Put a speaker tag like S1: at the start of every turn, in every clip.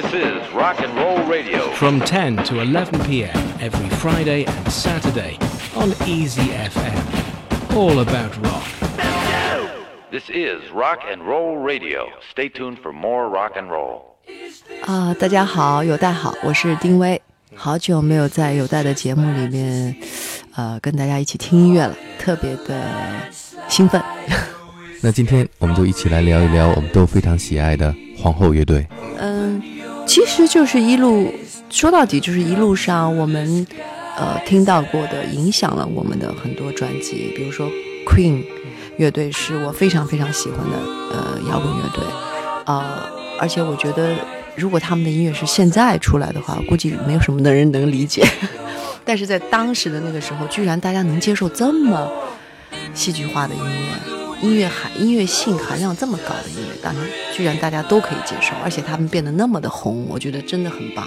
S1: This is Rock and Roll Radio.
S2: from 10 to 11 p.m. every Friday and Saturday on Easy FM. All about rock.
S1: This is Rock and Roll Radio. Stay tuned for more rock and roll.
S3: 啊、大家好，有代好，我是丁薇，好久没有在有代的节目里面，呃，跟大家一起听音乐了，特别的兴奋。
S4: 那今天我们就一起来聊一聊我们都非常喜爱的皇后乐队。
S3: 嗯，其实就是一路说到底，就是一路上我们呃听到过的，影响了我们的很多专辑，比如说 Queen 乐队是我非常非常喜欢的呃摇滚乐队，啊、而且我觉得如果他们的音乐是现在出来的话，估计没有什么的人能理解，但是在当时的那个时候，居然大家能接受这么戏剧化的音乐。音乐含音乐性含量这么高的音乐，当然居然大家都可以接受，而且他们变得那么的红，我觉得真的很棒。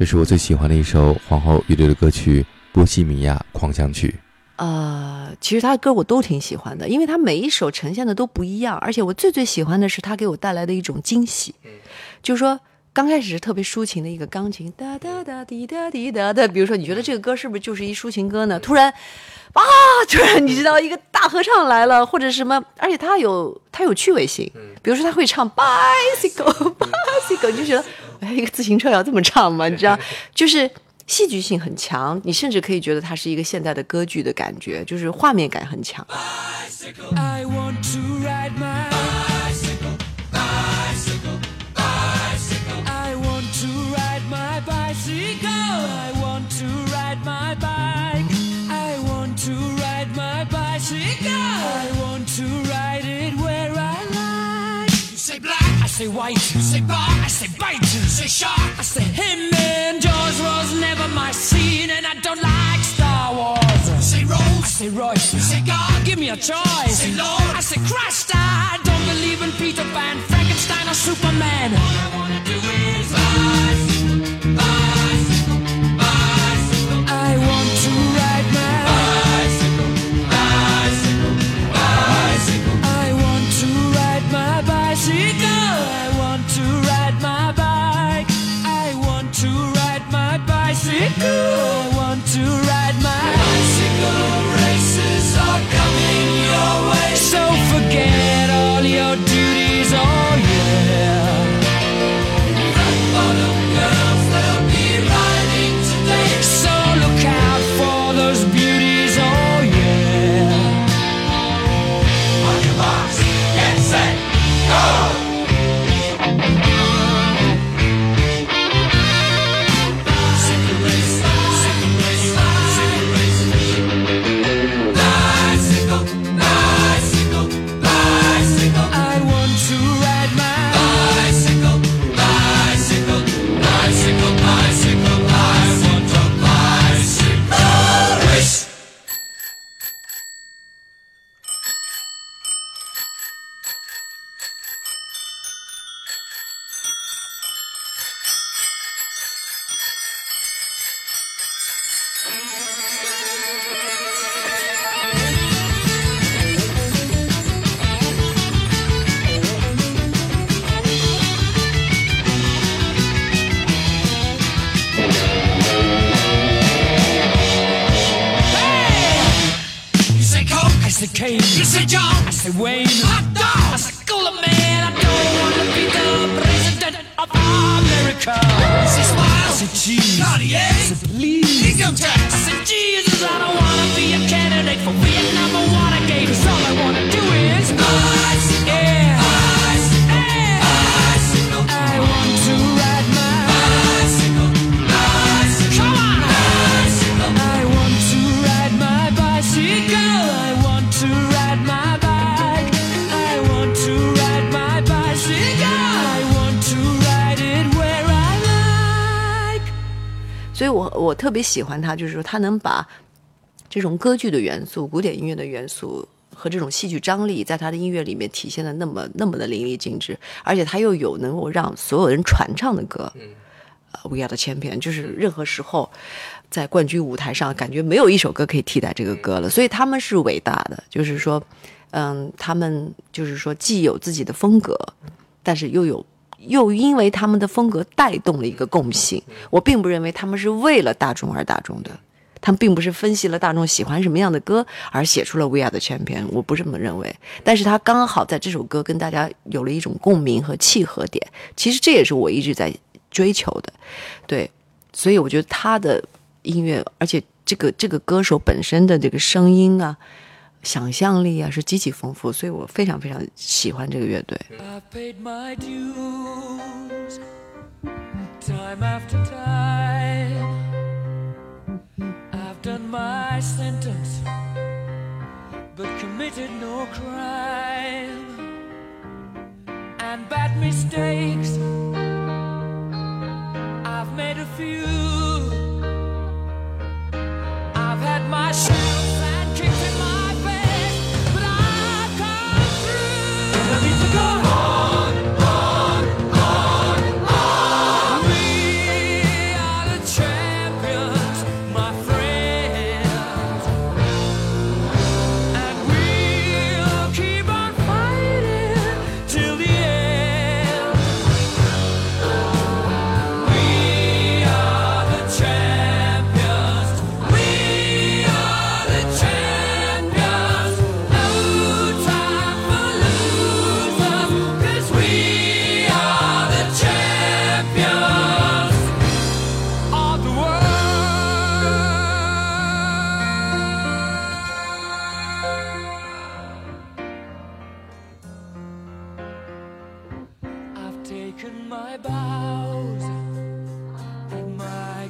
S4: 这是我最喜欢的一首皇后乐队的歌曲《波西米亚狂想曲》。
S3: 呃，其实他的歌我都挺喜欢的，因为他每一首呈现的都不一样，而且我最最喜欢的是他给我带来的一种惊喜，就是说刚开始是特别抒情的一个钢琴哒哒哒滴哒滴哒的，比如说你觉得这个歌是不是就是一抒情歌呢？突然，啊，突然你知道一个大合唱来了，或者什么，而且他有他有趣味性，比如说他会唱 bicycle bicycle，你就觉得哎，一个自行车要这么唱吗？你知道，就是。戏剧性很强，你甚至可以觉得它是一个现代的歌剧的感觉，就是画面感很强。
S5: I want to ride my bicycle, bicycle, bicycle. I want to ride my bicycle. I want to ride my bike. I want to ride my bicycle. I want to ride it where I like. You say black, I say white. You say bar, I say bite. Say shark, I say him. And Jaws was never my scene, and I don't like Star Wars. Say Rose, I say Royce. You say God, give me a choice. Say Lord, I say Christ. I don't believe in Peter Pan, Frankenstein, or Superman. All I wanna do is bicycle, Wayne.
S3: 我我特别喜欢他，就是说他能把这种歌剧的元素、古典音乐的元素和这种戏剧张力，在他的音乐里面体现的那么那么的淋漓尽致，而且他又有能够让所有人传唱的歌。呃，We Are the Champion，就是任何时候在冠军舞台上，感觉没有一首歌可以替代这个歌了。所以他们是伟大的，就是说，嗯，他们就是说既有自己的风格，但是又有又因为他们的风格带动了一个共性。我并不认为他们是为了大众而大众的，他们并不是分析了大众喜欢什么样的歌而写出了《We Are the Champion》，我不这么认为。但是他刚好在这首歌跟大家有了一种共鸣和契合点，其实这也是我一直在追求的，对，所以我觉得他的音乐，而且这个这个歌手本身的这个声音啊。想象力啊是极其丰富，所以我非常非常喜欢这个乐队。
S5: I've paid my dues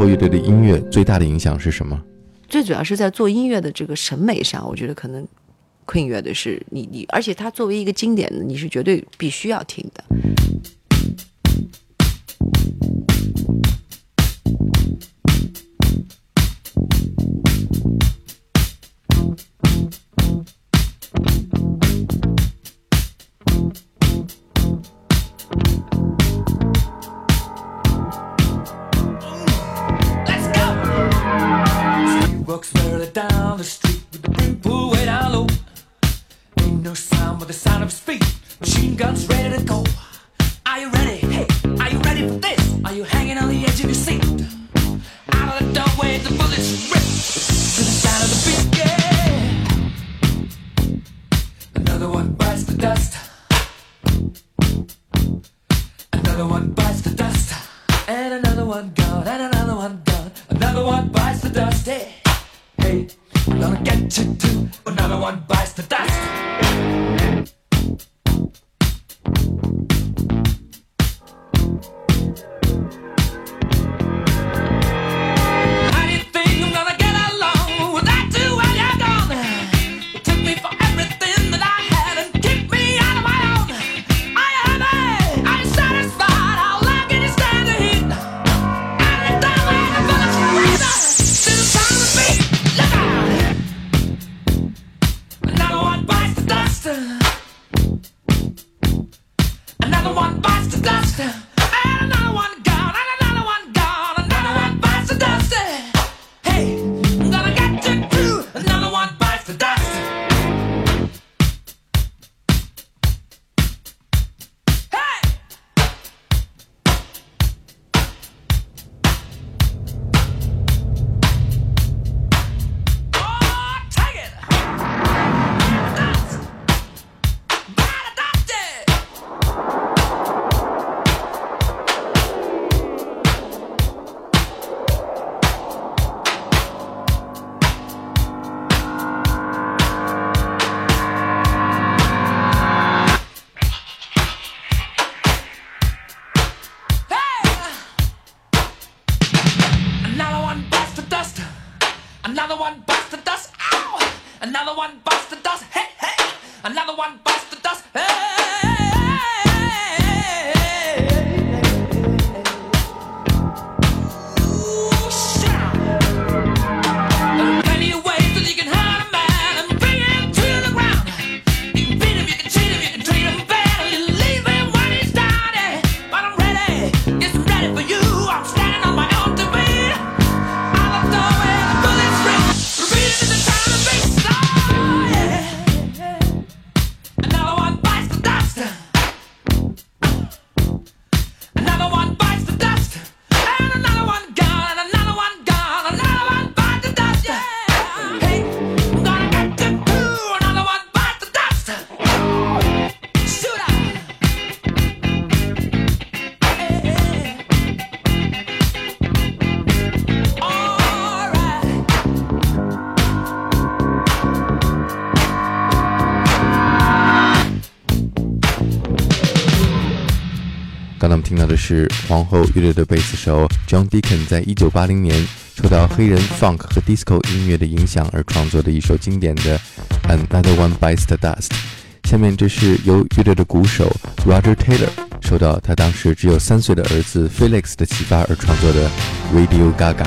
S4: 后乐队的音乐最大的影响是什么？
S3: 最主要是在做音乐的这个审美上，我觉得可能 Queen 乐队是你你，而且它作为一个经典的，你是绝对必须要听的。
S5: one bites the dust, and another one gone, and another one gone. Another one bites the dust. Eh? Hey, hey, gonna get you too. Another one bites the dust. Hey! 我们听到的是皇后乐队的贝斯手 John Deacon 在一九八零年受到黑人 funk 和 disco 音乐的影响而创作的一首经典的《Another One Bites the Dust》。下面这是由乐队的鼓手 Roger Taylor 受到他当时只有三岁的儿子 Felix 的启发而创作的《Radio Gaga》。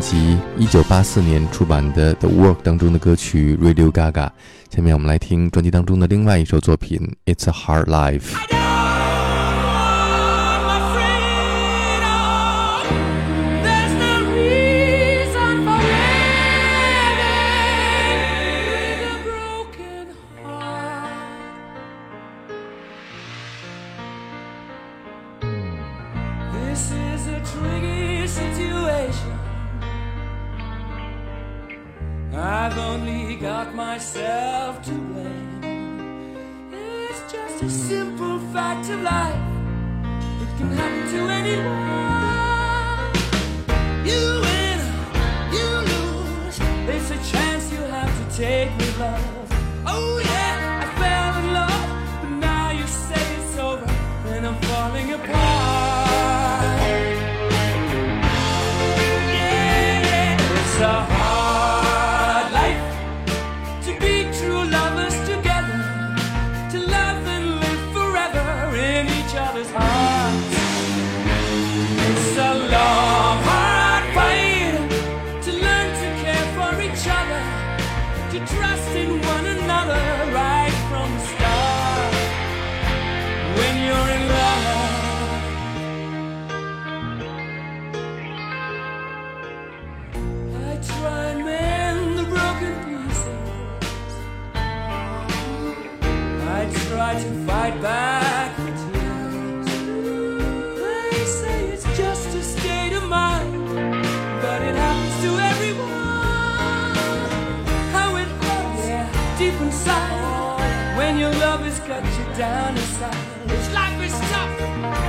S4: 及1984年出版的 The Work 当中的歌曲 Radio Gaga。下面我们来听专辑当中的另外一首作品《It's A Hard Life》。
S5: falling apart. inside when your love has got you down inside. It's life is tough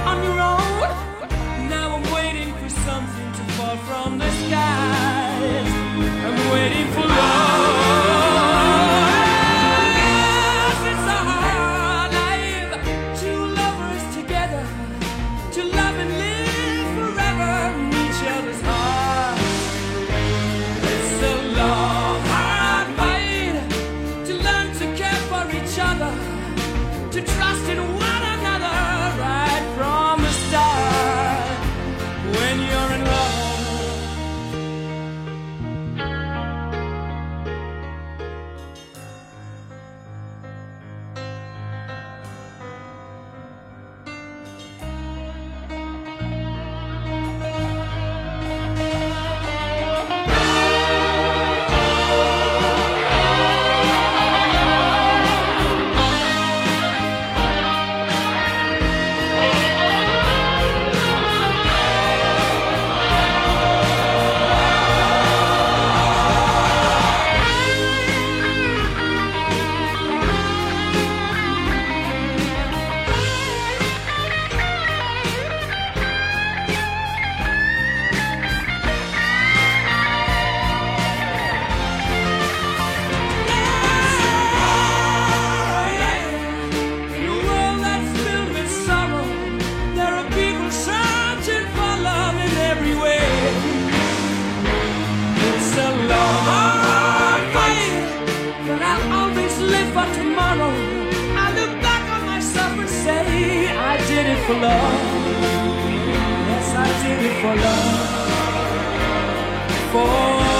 S5: on your own. Now I'm waiting for something to fall from the skies. I'm waiting for love. for love. Yes, I did it for love. For